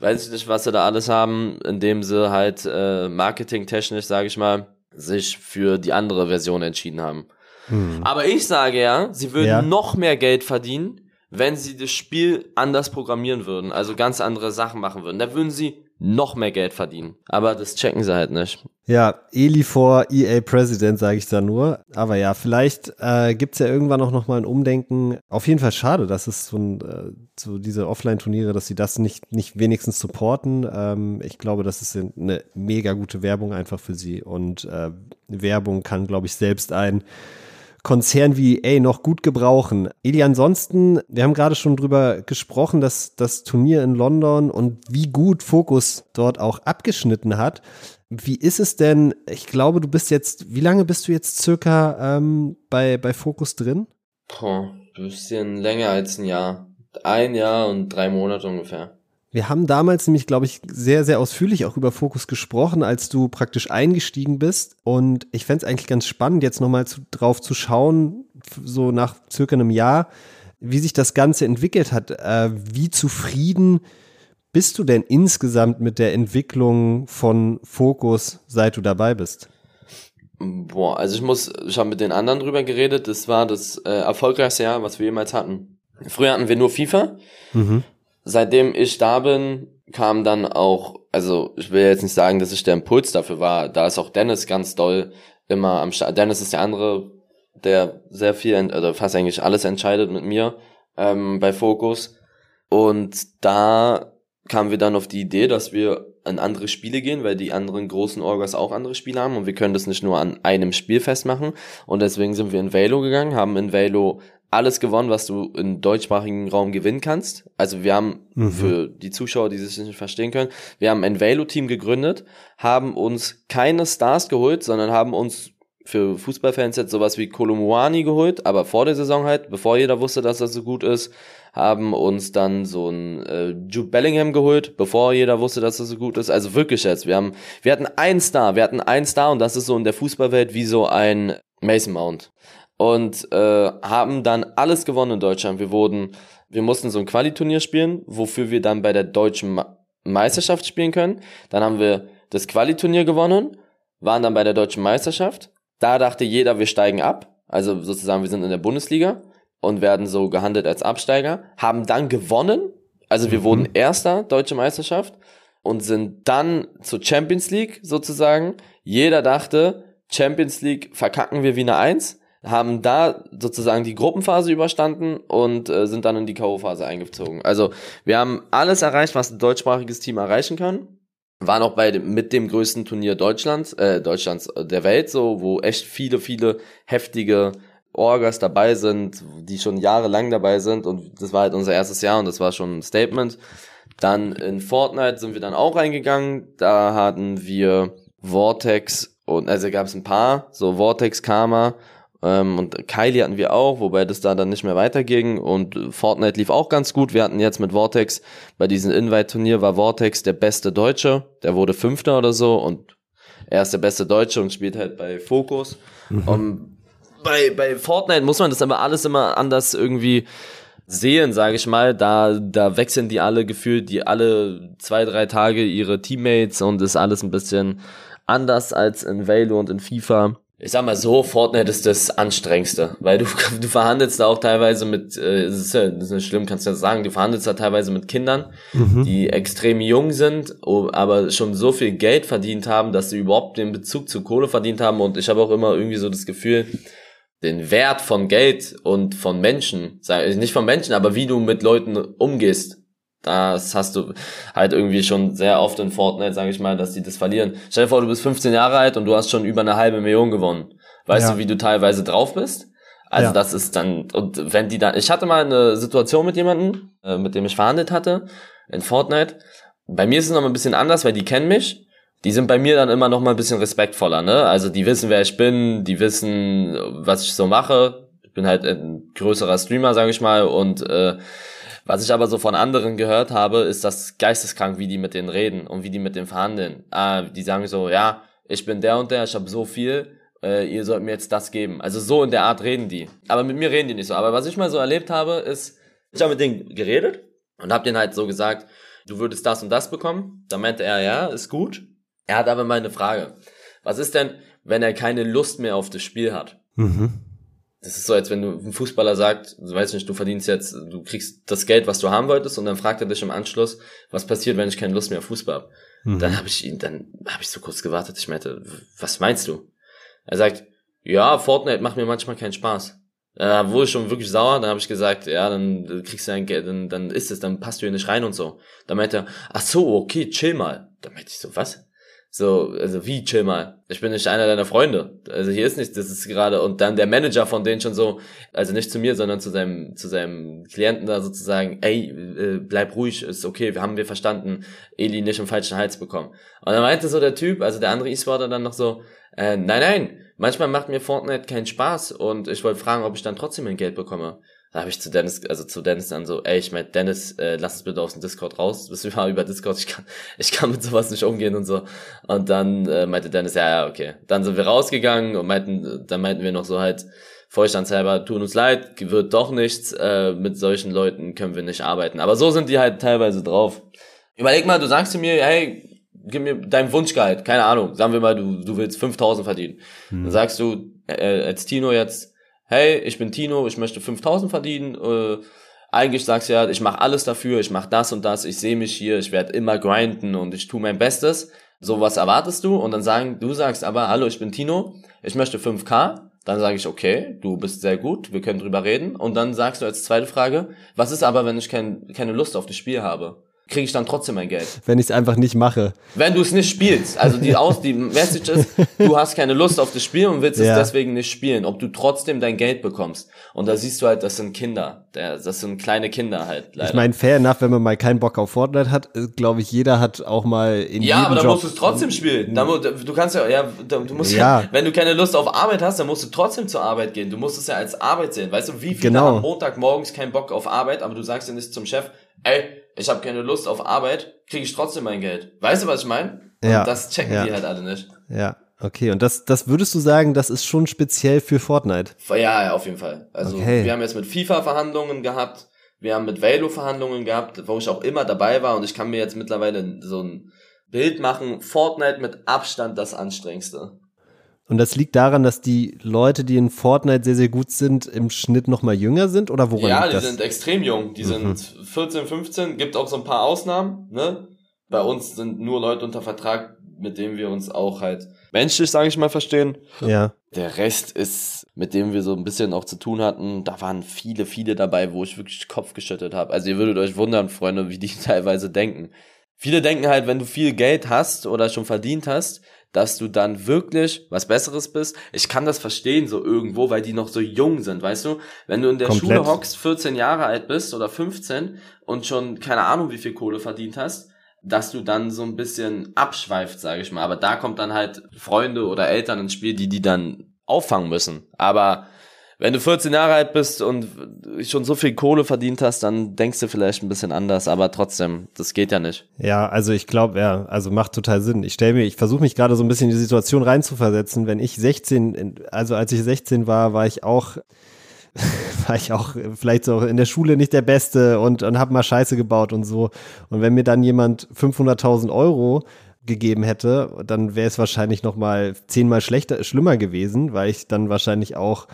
weiß ich nicht, was sie da alles haben, indem sie halt äh, marketingtechnisch, sage ich mal, sich für die andere Version entschieden haben. Hm. Aber ich sage ja, sie würden ja. noch mehr Geld verdienen, wenn sie das Spiel anders programmieren würden, also ganz andere Sachen machen würden. Da würden sie noch mehr Geld verdienen. Aber das checken sie halt nicht. Ja, Eli vor EA President, sage ich da nur. Aber ja, vielleicht äh, gibt es ja irgendwann auch noch mal ein Umdenken. Auf jeden Fall schade, dass es so, ein, äh, so diese Offline-Turniere, dass sie das nicht, nicht wenigstens supporten. Ähm, ich glaube, das ist eine mega gute Werbung einfach für sie. Und äh, Werbung kann, glaube ich, selbst ein Konzern wie EA noch gut gebrauchen. Eli, ansonsten, wir haben gerade schon drüber gesprochen, dass das Turnier in London und wie gut Focus dort auch abgeschnitten hat. Wie ist es denn? Ich glaube, du bist jetzt, wie lange bist du jetzt circa ähm, bei, bei Focus drin? Boah, bisschen länger als ein Jahr. Ein Jahr und drei Monate ungefähr. Wir haben damals nämlich, glaube ich, sehr, sehr ausführlich auch über Fokus gesprochen, als du praktisch eingestiegen bist. Und ich fände es eigentlich ganz spannend, jetzt nochmal zu, drauf zu schauen, so nach circa einem Jahr, wie sich das Ganze entwickelt hat. Äh, wie zufrieden bist du denn insgesamt mit der Entwicklung von Fokus, seit du dabei bist? Boah, also ich muss, ich habe mit den anderen drüber geredet. Das war das äh, erfolgreichste Jahr, was wir jemals hatten. Früher hatten wir nur FIFA. Mhm seitdem ich da bin, kam dann auch, also ich will jetzt nicht sagen, dass ich der Impuls dafür war, da ist auch Dennis ganz doll immer am Start. Dennis ist der andere, der sehr viel, oder fast eigentlich alles entscheidet mit mir ähm, bei Focus. Und da kamen wir dann auf die Idee, dass wir an andere Spiele gehen, weil die anderen großen Orgas auch andere Spiele haben und wir können das nicht nur an einem Spiel festmachen. Und deswegen sind wir in Velo gegangen, haben in Velo alles gewonnen, was du im deutschsprachigen Raum gewinnen kannst. Also wir haben mhm. für die Zuschauer, die sich nicht verstehen können, wir haben ein Velo-Team gegründet, haben uns keine Stars geholt, sondern haben uns für Fußballfans jetzt sowas wie Kolomuani geholt, aber vor der Saison halt, bevor jeder wusste, dass das so gut ist, haben uns dann so ein äh, Jude Bellingham geholt, bevor jeder wusste, dass das so gut ist. Also wirklich jetzt, wir haben, wir hatten einen Star, wir hatten einen Star und das ist so in der Fußballwelt wie so ein Mason Mount und äh, haben dann alles gewonnen in Deutschland. Wir wurden, wir mussten so ein Qualiturnier spielen, wofür wir dann bei der deutschen Meisterschaft spielen können. Dann haben wir das Qualiturnier gewonnen, waren dann bei der deutschen Meisterschaft. Da dachte jeder, wir steigen ab. Also sozusagen, wir sind in der Bundesliga und werden so gehandelt als Absteiger. Haben dann gewonnen. Also wir mhm. wurden erster deutsche Meisterschaft und sind dann zur Champions League sozusagen. Jeder dachte, Champions League verkacken wir wie eine Eins haben da sozusagen die Gruppenphase überstanden und äh, sind dann in die K.O.-Phase eingezogen. Also wir haben alles erreicht, was ein deutschsprachiges Team erreichen kann. Waren auch bei dem, mit dem größten Turnier Deutschlands, äh, Deutschlands äh, der Welt so, wo echt viele, viele heftige Orgas dabei sind, die schon jahrelang dabei sind und das war halt unser erstes Jahr und das war schon ein Statement. Dann in Fortnite sind wir dann auch reingegangen, da hatten wir Vortex und also gab es ein paar, so Vortex Karma ähm, und Kylie hatten wir auch, wobei das da dann nicht mehr weiterging. Und Fortnite lief auch ganz gut. Wir hatten jetzt mit Vortex, bei diesem Invite-Turnier war Vortex der beste Deutsche. Der wurde Fünfter oder so und er ist der beste Deutsche und spielt halt bei Focus. Mhm. Um, bei, bei Fortnite muss man das aber alles immer anders irgendwie sehen, sage ich mal. Da, da wechseln die alle gefühlt, die alle zwei, drei Tage ihre Teammates und ist alles ein bisschen anders als in Valo und in FIFA ich sag mal so, Fortnite ist das anstrengendste, weil du, du verhandelst da auch teilweise mit, äh, das ist ja, das ist nicht schlimm, kannst du ja sagen, du verhandelst da teilweise mit Kindern, mhm. die extrem jung sind, aber schon so viel Geld verdient haben, dass sie überhaupt den Bezug zu Kohle verdient haben und ich habe auch immer irgendwie so das Gefühl, den Wert von Geld und von Menschen, nicht von Menschen, aber wie du mit Leuten umgehst, das hast du halt irgendwie schon sehr oft in Fortnite, sage ich mal, dass die das verlieren. Stell dir vor, du bist 15 Jahre alt und du hast schon über eine halbe Million gewonnen. Weißt ja. du, wie du teilweise drauf bist? Also ja. das ist dann, und wenn die dann, ich hatte mal eine Situation mit jemandem, äh, mit dem ich verhandelt hatte, in Fortnite. Bei mir ist es noch ein bisschen anders, weil die kennen mich die sind bei mir dann immer noch mal ein bisschen respektvoller, ne? Also die wissen, wer ich bin, die wissen, was ich so mache. Ich bin halt ein größerer Streamer, sage ich mal, und äh, was ich aber so von anderen gehört habe, ist das geisteskrank, wie die mit denen reden und wie die mit denen verhandeln. Ah, die sagen so, ja, ich bin der und der, ich habe so viel, äh, ihr sollt mir jetzt das geben. Also so in der Art reden die. Aber mit mir reden die nicht so. Aber was ich mal so erlebt habe, ist, ich habe mit denen geredet und habe denen halt so gesagt, du würdest das und das bekommen. Da meinte er, ja, ist gut. Er hat aber mal eine Frage. Was ist denn, wenn er keine Lust mehr auf das Spiel hat? Mhm. Das ist so, als wenn du ein Fußballer sagt, du weißt nicht, du verdienst jetzt, du kriegst das Geld, was du haben wolltest, und dann fragt er dich im Anschluss, was passiert, wenn ich keine Lust mehr auf Fußball habe. Mhm. Dann habe ich ihn, dann habe ich so kurz gewartet. Ich meinte, was meinst du? Er sagt, ja, Fortnite macht mir manchmal keinen Spaß. Da wurde ich schon wirklich sauer, dann habe ich gesagt, ja, dann kriegst du dein Geld, dann, dann ist es, dann passt du hier nicht rein und so. Dann meinte er, ach so, okay, chill mal. Dann meinte ich so, was? So, also wie, chill mal. Ich bin nicht einer deiner Freunde. Also hier ist nichts, das ist gerade, und dann der Manager von denen schon so, also nicht zu mir, sondern zu seinem, zu seinem Klienten da sozusagen, ey, äh, bleib ruhig, ist okay, wir haben wir verstanden, Eli nicht im falschen Hals bekommen. Und dann meinte so der Typ, also der andere E-Sportler dann noch so, äh, nein, nein, manchmal macht mir Fortnite keinen Spaß und ich wollte fragen, ob ich dann trotzdem mein Geld bekomme. Da habe ich zu Dennis, also zu Dennis dann so, ey, ich mein, Dennis, äh, lass uns bitte aus dem Discord raus. Das war über Discord, ich kann, ich kann mit sowas nicht umgehen und so. Und dann äh, meinte Dennis, ja, ja, okay. Dann sind wir rausgegangen und meinten, dann meinten wir noch so halt, Vorstandshalber, tun uns leid, wird doch nichts, äh, mit solchen Leuten können wir nicht arbeiten. Aber so sind die halt teilweise drauf. Überleg mal, du sagst zu mir, hey, gib mir dein Wunschgehalt, keine Ahnung, sagen wir mal, du, du willst 5000 verdienen. Hm. Dann sagst du äh, als Tino jetzt, hey, ich bin Tino, ich möchte 5000 verdienen, äh, eigentlich sagst du ja, ich mache alles dafür, ich mache das und das, ich sehe mich hier, ich werde immer grinden und ich tue mein Bestes. So was erwartest du und dann sagen, du sagst aber, hallo, ich bin Tino, ich möchte 5k. Dann sage ich, okay, du bist sehr gut, wir können drüber reden. Und dann sagst du als zweite Frage, was ist aber, wenn ich kein, keine Lust auf das Spiel habe? Kriege ich dann trotzdem mein Geld. Wenn ich es einfach nicht mache. Wenn du es nicht spielst. Also die aus die Message ist, du hast keine Lust auf das Spiel und willst ja. es deswegen nicht spielen, ob du trotzdem dein Geld bekommst. Und da siehst du halt, das sind Kinder. Das sind kleine Kinder halt. Leider. Ich meine, fair enough, wenn man mal keinen Bock auf Fortnite hat, glaube ich, jeder hat auch mal in Ja, aber dann musst du es trotzdem spielen. Da, du kannst ja, ja, du musst ja. ja. wenn du keine Lust auf Arbeit hast, dann musst du trotzdem zur Arbeit gehen. Du musst es ja als Arbeit sehen. Weißt du, wie viele genau. haben Montag morgens keinen Bock auf Arbeit, aber du sagst ja nicht zum Chef, ey, ich habe keine Lust auf Arbeit, kriege ich trotzdem mein Geld. Weißt du, was ich meine? Ja. das checken ja. die halt alle nicht. Ja. Okay, und das, das würdest du sagen, das ist schon speziell für Fortnite? Ja, ja auf jeden Fall. Also okay. wir haben jetzt mit FIFA Verhandlungen gehabt, wir haben mit Velo Verhandlungen gehabt, wo ich auch immer dabei war und ich kann mir jetzt mittlerweile so ein Bild machen, Fortnite mit Abstand das anstrengendste. Und das liegt daran, dass die Leute, die in Fortnite sehr, sehr gut sind, im Schnitt noch mal jünger sind oder woran Ja, die das? sind extrem jung. Die mhm. sind 14, 15, gibt auch so ein paar Ausnahmen, ne? Bei uns sind nur Leute unter Vertrag, mit denen wir uns auch halt menschlich, sage ich mal, verstehen. Ja. Der Rest ist, mit dem wir so ein bisschen auch zu tun hatten, da waren viele, viele dabei, wo ich wirklich Kopf geschüttet habe. Also ihr würdet euch wundern, Freunde, wie die teilweise denken. Viele denken halt, wenn du viel Geld hast oder schon verdient hast, dass du dann wirklich was Besseres bist. Ich kann das verstehen so irgendwo, weil die noch so jung sind, weißt du? Wenn du in der Komplett. Schule hockst, 14 Jahre alt bist oder 15 und schon keine Ahnung, wie viel Kohle verdient hast, dass du dann so ein bisschen abschweift, sage ich mal. Aber da kommt dann halt Freunde oder Eltern ins Spiel, die die dann auffangen müssen. Aber wenn du 14 Jahre alt bist und schon so viel Kohle verdient hast, dann denkst du vielleicht ein bisschen anders, aber trotzdem, das geht ja nicht. Ja, also ich glaube, ja, also macht total Sinn. Ich stelle mir, ich versuche mich gerade so ein bisschen in die Situation reinzuversetzen. Wenn ich 16, also als ich 16 war, war ich auch war ich auch vielleicht so in der Schule nicht der Beste und, und habe mal Scheiße gebaut und so. Und wenn mir dann jemand 500.000 Euro gegeben hätte, dann wäre es wahrscheinlich noch mal zehnmal schlechter, schlimmer gewesen, weil ich dann wahrscheinlich auch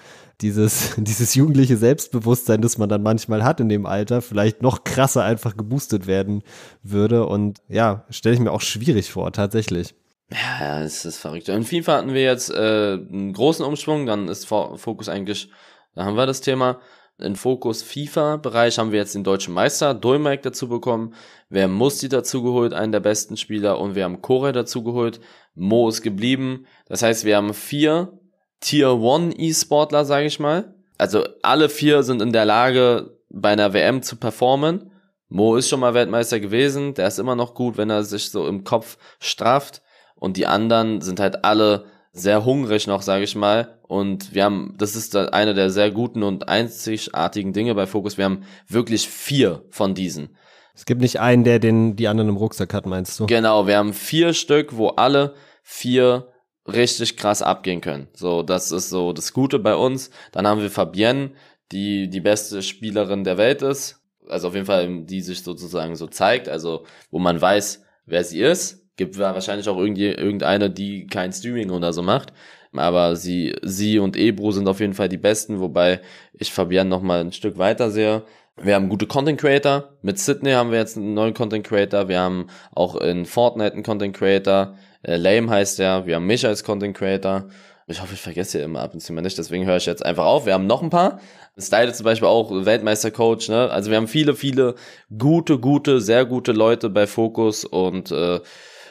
dieses, dieses jugendliche Selbstbewusstsein, das man dann manchmal hat in dem Alter, vielleicht noch krasser einfach geboostet werden würde. Und ja, stelle ich mir auch schwierig vor, tatsächlich. Ja, es ist verrückt. In FIFA hatten wir jetzt äh, einen großen Umschwung, dann ist Fokus eigentlich, da haben wir das Thema. In Fokus FIFA-Bereich haben wir jetzt den deutschen Meister Dolmeik dazu bekommen. Wir haben Musti dazu geholt, einen der besten Spieler, und wir haben Kore dazu geholt. Mo ist geblieben. Das heißt, wir haben vier Tier 1 E-Sportler, sage ich mal. Also alle vier sind in der Lage, bei einer WM zu performen. Mo ist schon mal Weltmeister gewesen, der ist immer noch gut, wenn er sich so im Kopf strafft. und die anderen sind halt alle sehr hungrig noch, sage ich mal. Und wir haben, das ist eine der sehr guten und einzigartigen Dinge bei Focus. Wir haben wirklich vier von diesen. Es gibt nicht einen, der den die anderen im Rucksack hat, meinst du? Genau, wir haben vier Stück, wo alle vier richtig krass abgehen können. So, das ist so das Gute bei uns. Dann haben wir Fabienne, die die beste Spielerin der Welt ist. Also auf jeden Fall, die sich sozusagen so zeigt, also wo man weiß, wer sie ist. Gibt wahrscheinlich auch irgendeine, die kein Streaming oder so macht. Aber sie, sie und Ebro sind auf jeden Fall die besten, wobei ich Fabian noch mal ein Stück weiter sehe. Wir haben gute Content Creator. Mit Sydney haben wir jetzt einen neuen Content Creator. Wir haben auch in Fortnite einen Content Creator. Äh, Lame heißt der. Wir haben mich als Content Creator. Ich hoffe, ich vergesse hier immer ab und zu mal nicht, deswegen höre ich jetzt einfach auf. Wir haben noch ein paar. Style zum Beispiel auch Weltmeistercoach, ne? Also wir haben viele, viele gute, gute, sehr gute Leute bei Focus und äh,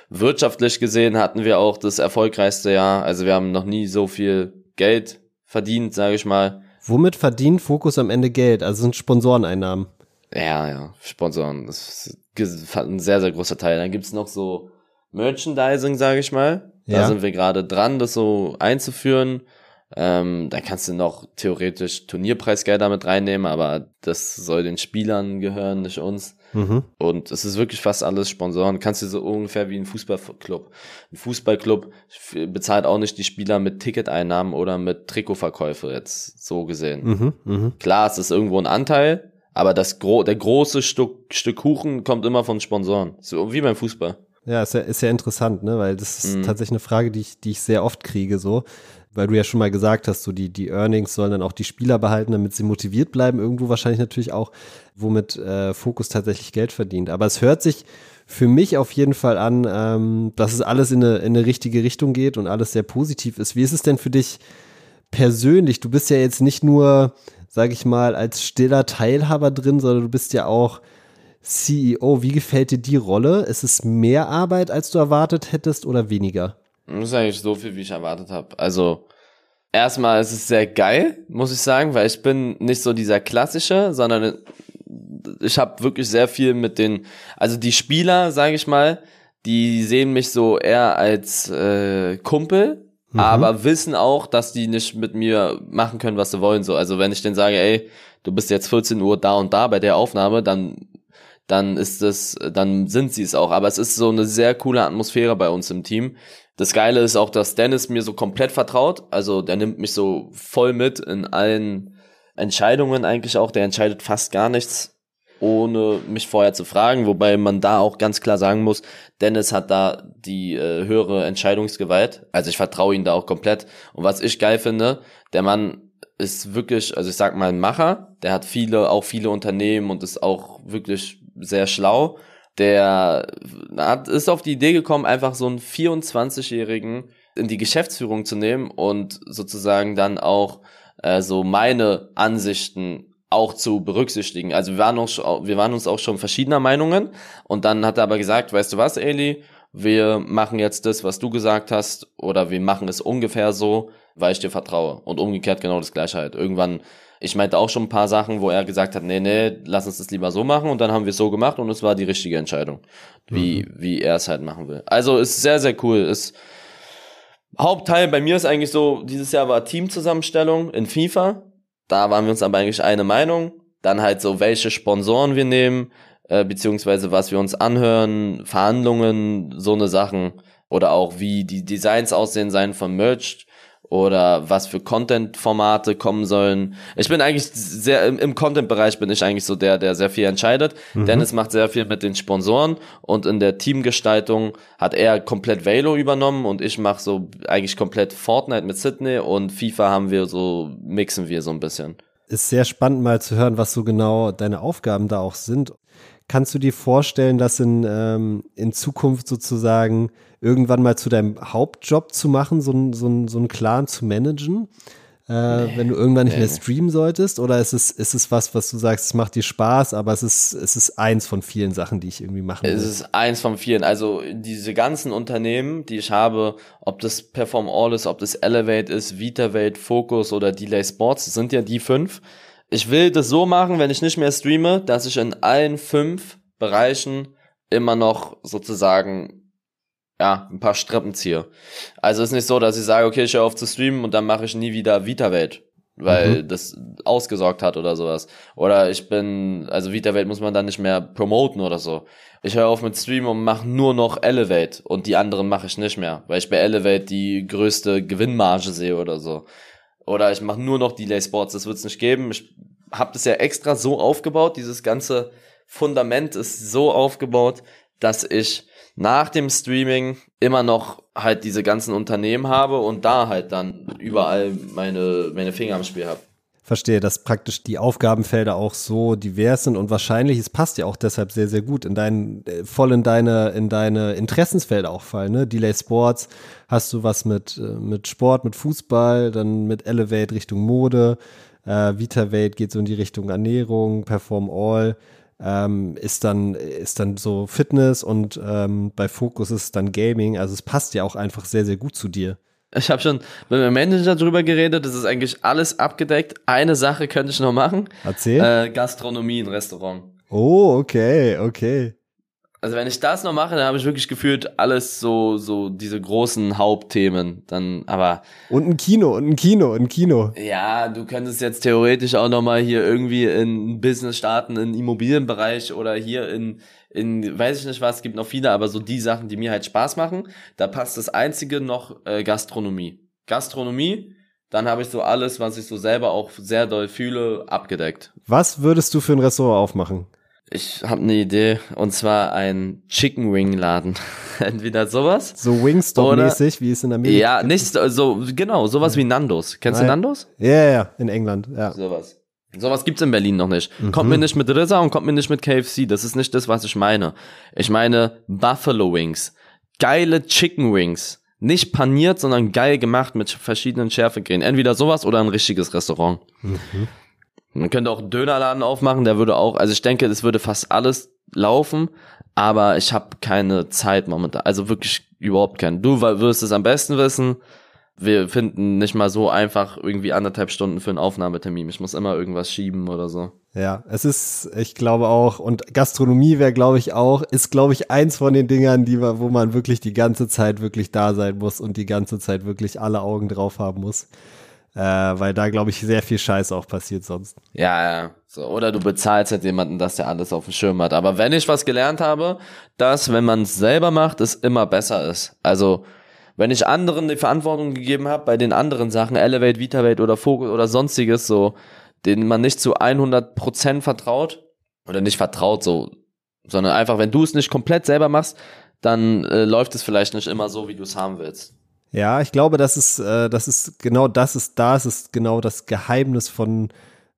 wirtschaftlich gesehen hatten wir auch das erfolgreichste Jahr. Also wir haben noch nie so viel Geld verdient, sage ich mal. Womit verdient Focus am Ende Geld? Also sind Sponsoreneinnahmen? Ja, ja, Sponsoren. Das ist ein sehr, sehr großer Teil. Dann gibt's noch so Merchandising, sage ich mal. Da ja. sind wir gerade dran, das so einzuführen. Ähm, dann kannst du noch theoretisch Turnierpreisgelder mit reinnehmen, aber das soll den Spielern gehören, nicht uns. Mhm. Und es ist wirklich fast alles Sponsoren. Kannst du so ungefähr wie ein Fußballclub. Ein Fußballclub bezahlt auch nicht die Spieler mit Ticketeinnahmen oder mit Trikotverkäufe, jetzt so gesehen. Mhm, mh. Klar, es ist irgendwo ein Anteil, aber das gro der große Stück, Stück Kuchen kommt immer von Sponsoren. So wie beim Fußball. Ja, ist ja, ist ja interessant, ne? Weil das ist mhm. tatsächlich eine Frage, die ich, die ich sehr oft kriege, so. Weil du ja schon mal gesagt hast, so die, die Earnings sollen dann auch die Spieler behalten, damit sie motiviert bleiben. Irgendwo wahrscheinlich natürlich auch, womit äh, Fokus tatsächlich Geld verdient. Aber es hört sich für mich auf jeden Fall an, ähm, dass es alles in eine, in eine richtige Richtung geht und alles sehr positiv ist. Wie ist es denn für dich persönlich? Du bist ja jetzt nicht nur, sag ich mal, als stiller Teilhaber drin, sondern du bist ja auch CEO. Wie gefällt dir die Rolle? Ist es mehr Arbeit, als du erwartet hättest oder weniger? Das ist eigentlich so viel, wie ich erwartet habe. Also erstmal ist es sehr geil, muss ich sagen, weil ich bin nicht so dieser klassische, sondern ich habe wirklich sehr viel mit den, also die Spieler, sage ich mal, die sehen mich so eher als äh, Kumpel, mhm. aber wissen auch, dass die nicht mit mir machen können, was sie wollen. So, also wenn ich denen sage, ey, du bist jetzt 14 Uhr da und da bei der Aufnahme, dann dann ist es, dann sind sie es auch. Aber es ist so eine sehr coole Atmosphäre bei uns im Team. Das Geile ist auch, dass Dennis mir so komplett vertraut. Also der nimmt mich so voll mit in allen Entscheidungen eigentlich auch. Der entscheidet fast gar nichts, ohne mich vorher zu fragen. Wobei man da auch ganz klar sagen muss, Dennis hat da die äh, höhere Entscheidungsgewalt. Also ich vertraue ihm da auch komplett. Und was ich geil finde, der Mann ist wirklich, also ich sag mal, ein Macher. Der hat viele, auch viele Unternehmen und ist auch wirklich sehr schlau. Der hat, ist auf die Idee gekommen, einfach so einen 24-Jährigen in die Geschäftsführung zu nehmen und sozusagen dann auch äh, so meine Ansichten auch zu berücksichtigen. Also wir waren, uns, wir waren uns auch schon verschiedener Meinungen und dann hat er aber gesagt, weißt du was, Eli, wir machen jetzt das, was du gesagt hast oder wir machen es ungefähr so, weil ich dir vertraue und umgekehrt genau das gleiche halt. Irgendwann ich meinte auch schon ein paar Sachen, wo er gesagt hat, nee, nee, lass uns das lieber so machen und dann haben wir es so gemacht und es war die richtige Entscheidung, wie, mhm. wie er es halt machen will. Also ist sehr, sehr cool. Ist, Hauptteil bei mir ist eigentlich so, dieses Jahr war Teamzusammenstellung in FIFA. Da waren wir uns aber eigentlich eine Meinung. Dann halt so, welche Sponsoren wir nehmen, äh, beziehungsweise was wir uns anhören, Verhandlungen, so eine Sachen. Oder auch wie die Designs aussehen sein von Merch oder was für Content-Formate kommen sollen. Ich bin eigentlich sehr, im, im Content-Bereich bin ich eigentlich so der, der sehr viel entscheidet. Mhm. Dennis macht sehr viel mit den Sponsoren und in der Teamgestaltung hat er komplett Velo übernommen und ich mache so eigentlich komplett Fortnite mit Sydney und FIFA haben wir so, mixen wir so ein bisschen. Ist sehr spannend mal zu hören, was so genau deine Aufgaben da auch sind. Kannst du dir vorstellen, dass in, ähm, in Zukunft sozusagen irgendwann mal zu deinem Hauptjob zu machen, so, ein, so, ein, so einen Clan zu managen? Äh, nee, wenn du irgendwann nicht nee, mehr streamen solltest? Oder ist es, ist es was, was du sagst, es macht dir Spaß, aber es ist, es ist eins von vielen Sachen, die ich irgendwie machen will? Es ist eins von vielen. Also diese ganzen Unternehmen, die ich habe, ob das Perform All ist, ob das Elevate ist, VitaVate, Focus oder Delay Sports, sind ja die fünf ich will das so machen, wenn ich nicht mehr streame, dass ich in allen fünf Bereichen immer noch sozusagen ja, ein paar Strippenzieher. Also ist nicht so, dass ich sage, okay, ich höre auf zu streamen und dann mache ich nie wieder Vita-Welt, weil mhm. das ausgesorgt hat oder sowas. Oder ich bin, also Vita-Welt muss man dann nicht mehr promoten oder so. Ich höre auf mit Streamen und mache nur noch Elevate und die anderen mache ich nicht mehr, weil ich bei Elevate die größte Gewinnmarge sehe oder so. Oder ich mache nur noch Delay Sports, das wird's nicht geben. Ich habe das ja extra so aufgebaut, dieses ganze Fundament ist so aufgebaut, dass ich nach dem Streaming immer noch halt diese ganzen Unternehmen habe und da halt dann überall meine, meine Finger am Spiel habe. Verstehe, dass praktisch die Aufgabenfelder auch so divers sind und wahrscheinlich, es passt ja auch deshalb sehr, sehr gut in deinen, äh, voll in deine, in deine Interessensfelder auch fallen, ne? Delay Sports, hast du was mit, äh, mit Sport, mit Fußball, dann mit Elevate Richtung Mode, äh, VitaVate geht so in die Richtung Ernährung, Perform All ähm, ist dann ist dann so Fitness und ähm, bei Focus ist dann Gaming. Also es passt ja auch einfach sehr sehr gut zu dir. Ich habe schon mit meinem Manager drüber geredet. Das ist eigentlich alles abgedeckt. Eine Sache könnte ich noch machen. Erzähl. Äh, Gastronomie, ein Restaurant. Oh, okay, okay. Also wenn ich das noch mache, dann habe ich wirklich gefühlt alles so, so diese großen Hauptthemen. Dann, aber. Und ein Kino, und ein Kino, ein Kino. Ja, du könntest jetzt theoretisch auch nochmal hier irgendwie in Business starten, in Immobilienbereich oder hier in, in, weiß ich nicht was, gibt noch viele, aber so die Sachen, die mir halt Spaß machen, da passt das einzige noch äh, Gastronomie. Gastronomie, dann habe ich so alles, was ich so selber auch sehr doll fühle, abgedeckt. Was würdest du für ein Restaurant aufmachen? Ich habe eine Idee und zwar ein Chicken Wing Laden. Entweder sowas. So Wingstop-mäßig, wie es in Amerika Ja, nicht so, genau, sowas wie Nandos. Kennst Nein. du Nandos? Ja, ja, ja, in England, ja. Sowas. Sowas gibt's in Berlin noch nicht. Mhm. Kommt mir nicht mit Rizza und kommt mir nicht mit KFC. Das ist nicht das, was ich meine. Ich meine Buffalo Wings. Geile Chicken Wings. Nicht paniert, sondern geil gemacht mit verschiedenen Schärfegränen. Entweder sowas oder ein richtiges Restaurant. Mhm. Man könnte auch einen Dönerladen aufmachen, der würde auch, also ich denke, es würde fast alles laufen, aber ich habe keine Zeit momentan, also wirklich überhaupt keine. Du wirst es am besten wissen. Wir finden nicht mal so einfach irgendwie anderthalb Stunden für einen Aufnahmetermin. Ich muss immer irgendwas schieben oder so. Ja, es ist, ich glaube auch, und Gastronomie wäre, glaube ich, auch, ist, glaube ich, eins von den Dingern, die, wo man wirklich die ganze Zeit wirklich da sein muss und die ganze Zeit wirklich alle Augen drauf haben muss. Äh, weil da, glaube ich, sehr viel Scheiß auch passiert sonst. Ja, ja. So, oder du bezahlst halt jemanden, dass der alles auf dem Schirm hat. Aber wenn ich was gelernt habe, dass, wenn man es selber macht, es immer besser ist. Also, wenn ich anderen die Verantwortung gegeben habe, bei den anderen Sachen, Elevate, VitaVate oder Focus oder sonstiges, so, denen man nicht zu 100% vertraut, oder nicht vertraut, so, sondern einfach, wenn du es nicht komplett selber machst, dann äh, läuft es vielleicht nicht immer so, wie du es haben willst. Ja, ich glaube, das ist, äh, das ist genau das ist da, es ist genau das Geheimnis von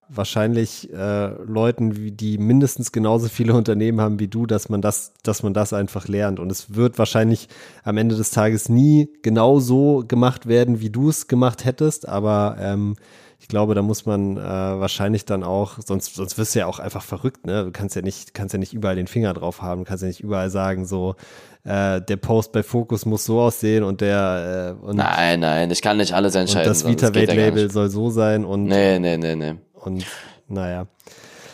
wahrscheinlich äh, Leuten, die mindestens genauso viele Unternehmen haben wie du, dass man das, dass man das einfach lernt. Und es wird wahrscheinlich am Ende des Tages nie genau so gemacht werden, wie du es gemacht hättest, aber ähm, ich glaube, da muss man äh, wahrscheinlich dann auch, sonst, sonst wirst du ja auch einfach verrückt, ne? Du kannst ja nicht, kannst ja nicht überall den Finger drauf haben, kannst ja nicht überall sagen, so, äh, der Post bei Focus muss so aussehen und der äh, und, Nein, nein, ich kann nicht alles entscheiden. Und das Vita-Welt-Label soll so sein und. Nee, nee, nee, nee. Und naja.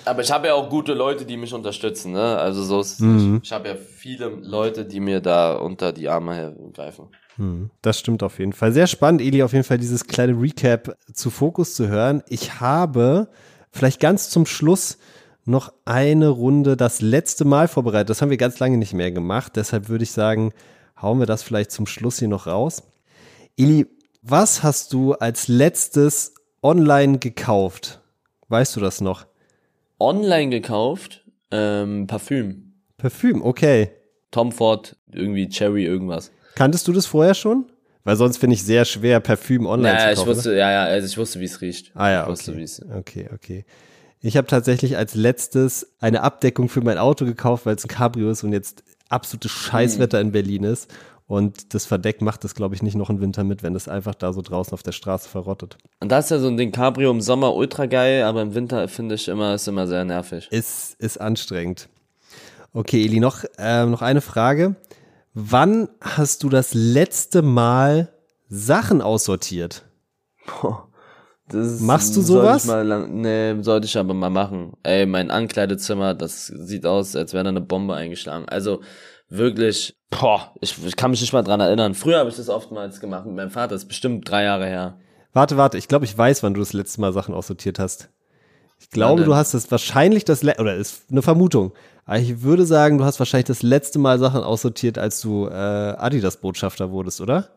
Aber ich habe ja auch gute Leute, die mich unterstützen, ne? Also so ist mhm. Ich habe ja viele Leute, die mir da unter die Arme greifen. Hm, das stimmt auf jeden Fall. Sehr spannend, Eli, auf jeden Fall dieses kleine Recap zu Fokus zu hören. Ich habe vielleicht ganz zum Schluss noch eine Runde das letzte Mal vorbereitet. Das haben wir ganz lange nicht mehr gemacht. Deshalb würde ich sagen, hauen wir das vielleicht zum Schluss hier noch raus. Eli, was hast du als letztes online gekauft? Weißt du das noch? Online gekauft? Ähm, Parfüm. Parfüm, okay. Tom Ford, irgendwie Cherry, irgendwas. Kanntest du das vorher schon? Weil sonst finde ich sehr schwer, Parfüm online ja, zu kaufen. Ich wusste, ja, ja, also ich wusste, wie es riecht. Ah ja, ich okay. Wusste, okay, okay. Ich habe tatsächlich als letztes eine Abdeckung für mein Auto gekauft, weil es ein Cabrio ist und jetzt absolutes Scheißwetter in Berlin ist. Und das Verdeck macht das, glaube ich, nicht noch im Winter mit, wenn das einfach da so draußen auf der Straße verrottet. Und das ist ja so ein Ding, Cabrio im Sommer ultra geil, aber im Winter finde ich immer, ist immer sehr nervig. Ist, ist anstrengend. Okay, Eli, noch, äh, noch eine Frage. Wann hast du das letzte Mal Sachen aussortiert? Boah, Das Machst du sollte sowas? Ich mal lang, nee, sollte ich aber mal machen. Ey, mein Ankleidezimmer, das sieht aus, als wäre da eine Bombe eingeschlagen. Also wirklich, boah, ich, ich kann mich nicht mal dran erinnern. Früher habe ich das oftmals gemacht mit meinem Vater, das ist bestimmt drei Jahre her. Warte, warte, ich glaube, ich weiß, wann du das letzte Mal Sachen aussortiert hast. Ich glaube, du hast das wahrscheinlich das, le oder ist eine Vermutung. Aber ich würde sagen, du hast wahrscheinlich das letzte Mal Sachen aussortiert, als du äh, Adidas-Botschafter wurdest, oder?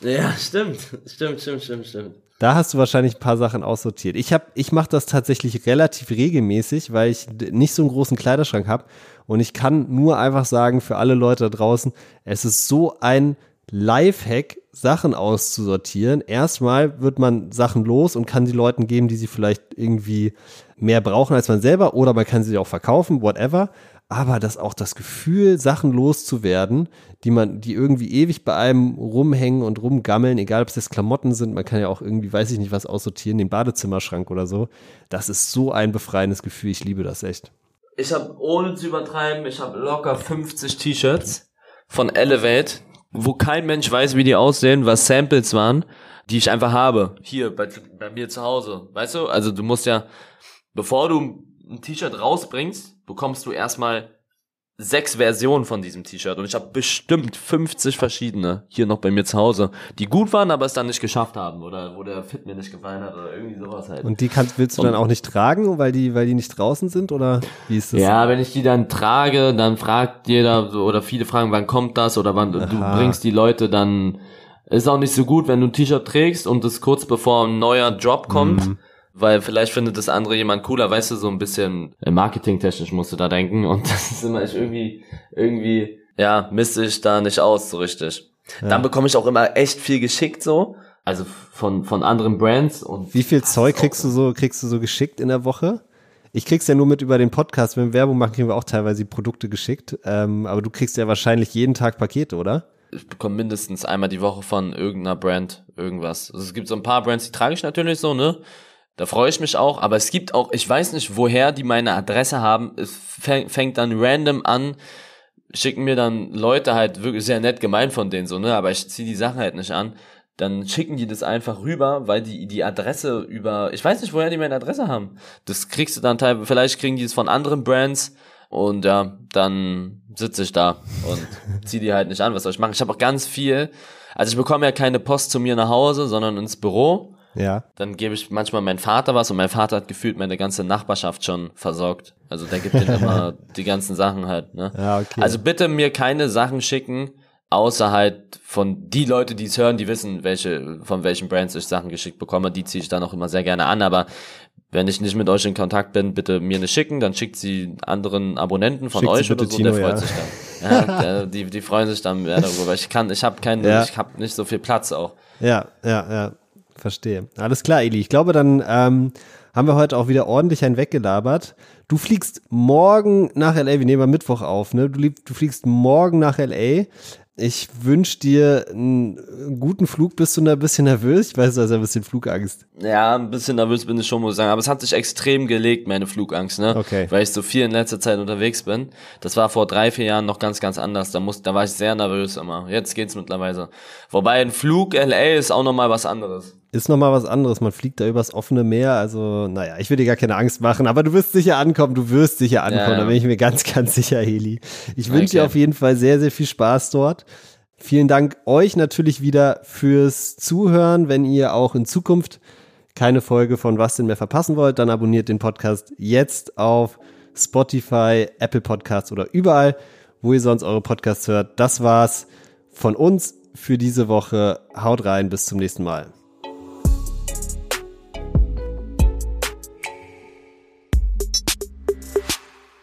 Ja, stimmt, stimmt, stimmt, stimmt, stimmt. Da hast du wahrscheinlich ein paar Sachen aussortiert. Ich hab, ich mache das tatsächlich relativ regelmäßig, weil ich nicht so einen großen Kleiderschrank habe. Und ich kann nur einfach sagen, für alle Leute da draußen, es ist so ein Lifehack, Sachen auszusortieren. Erstmal wird man Sachen los und kann die Leuten geben, die sie vielleicht irgendwie mehr brauchen als man selber, oder man kann sie auch verkaufen, whatever. Aber das auch das Gefühl, Sachen loszuwerden, die man, die irgendwie ewig bei einem rumhängen und rumgammeln, egal ob es jetzt Klamotten sind, man kann ja auch irgendwie, weiß ich nicht, was aussortieren, den Badezimmerschrank oder so. Das ist so ein befreiendes Gefühl. Ich liebe das echt. Ich habe ohne zu übertreiben, ich habe locker 50 T-Shirts von Elevate, wo kein Mensch weiß, wie die aussehen, was Samples waren, die ich einfach habe. Hier bei, bei mir zu Hause. Weißt du? Also du musst ja, bevor du ein T-Shirt rausbringst, bekommst du erstmal sechs Versionen von diesem T-Shirt und ich habe bestimmt 50 verschiedene hier noch bei mir zu Hause, die gut waren, aber es dann nicht geschafft haben oder wo der Fit mir nicht gefallen hat oder irgendwie sowas halt. Und die kannst, willst du dann auch nicht tragen, weil die, weil die nicht draußen sind oder wie ist das? Ja, wenn ich die dann trage, dann fragt jeder so, oder viele fragen, wann kommt das oder wann Aha. du bringst die Leute dann. Ist auch nicht so gut, wenn du ein T-Shirt trägst und es kurz bevor ein neuer Drop kommt, Mhm. Weil vielleicht findet das andere jemand cooler, weißt du, so ein bisschen äh, marketingtechnisch musst du da denken und das ist immer ich irgendwie irgendwie ja misste ich da nicht aus so richtig. Dann bekomme ich auch immer echt viel geschickt so, also von von anderen Brands und Wie viel Zeug kriegst du so, kriegst du so geschickt in der Woche? Ich krieg's ja nur mit über den Podcast. Wenn wir Werbung machen, kriegen wir auch teilweise die Produkte geschickt. Ähm, aber du kriegst ja wahrscheinlich jeden Tag Pakete, oder? ich bekomme mindestens einmal die Woche von irgendeiner Brand irgendwas. Also es gibt so ein paar Brands, die trage ich natürlich so, ne? Da freue ich mich auch, aber es gibt auch, ich weiß nicht, woher die meine Adresse haben. Es fäng- fängt dann random an, schicken mir dann Leute halt wirklich sehr nett gemeint von denen so, ne? Aber ich ziehe die Sachen halt nicht an. Dann schicken die das einfach rüber, weil die die Adresse über, ich weiß nicht, woher die meine Adresse haben. Das kriegst du dann teilweise, vielleicht kriegen die es von anderen Brands und ja, dann sitze ich da und zieh die halt nicht an. Was soll ich machen? Ich habe auch ganz viel. Also ich bekomme ja keine Post zu mir nach Hause, sondern ins Büro. Ja. Dann gebe ich manchmal meinem Vater was und mein Vater hat gefühlt meine ganze Nachbarschaft schon versorgt. Also der gibt denen immer die ganzen Sachen halt. Ne? Ja, okay. Also bitte mir keine Sachen schicken, außer halt von die Leute, die es hören, die wissen, welche von welchen Brands ich Sachen geschickt bekomme. Die ziehe ich dann auch immer sehr gerne an. Aber wenn ich nicht mit euch in Kontakt bin, bitte mir eine schicken, dann schickt sie anderen Abonnenten von Schickt euch oder so, der Tino, freut ja. sich dann. Ja, der, die, die freuen sich dann mehr darüber. Ich kann, ich habe keinen, Ja. ich habe nicht so viel Platz auch. Ja, ja, ja. Verstehe. Alles klar, Eli. Ich glaube, dann ähm, haben wir heute auch wieder ordentlich einen weggelabert. Du fliegst morgen nach LA. Wir nehmen am Mittwoch auf, ne? Du, du fliegst morgen nach LA. Ich wünsche dir einen guten Flug. Bist du da ein bisschen nervös? Ich weiß, du hast ja ein bisschen Flugangst. Ja, ein bisschen nervös bin ich schon, muss ich sagen. Aber es hat sich extrem gelegt, meine Flugangst, ne? Okay. Weil ich so viel in letzter Zeit unterwegs bin. Das war vor drei, vier Jahren noch ganz, ganz anders. Da, muss, da war ich sehr nervös immer. Jetzt geht's mittlerweile. Wobei ein Flug LA ist auch nochmal was anderes. Ist nochmal was anderes. Man fliegt da übers offene Meer. Also, naja, ich will dir gar keine Angst machen, aber du wirst sicher ankommen. Du wirst sicher ankommen. Ja, ja. Da bin ich mir ganz, ganz sicher, Heli. Ich wünsche dir Okay. auf jeden Fall sehr, sehr viel Spaß dort. Vielen Dank euch natürlich wieder fürs Zuhören. Wenn ihr auch in Zukunft keine Folge von Was denn mehr verpassen wollt, dann abonniert den Podcast jetzt auf Spotify, Apple Podcasts oder überall, wo ihr sonst eure Podcasts hört. Das war's von uns für diese Woche. Haut rein, bis zum nächsten Mal.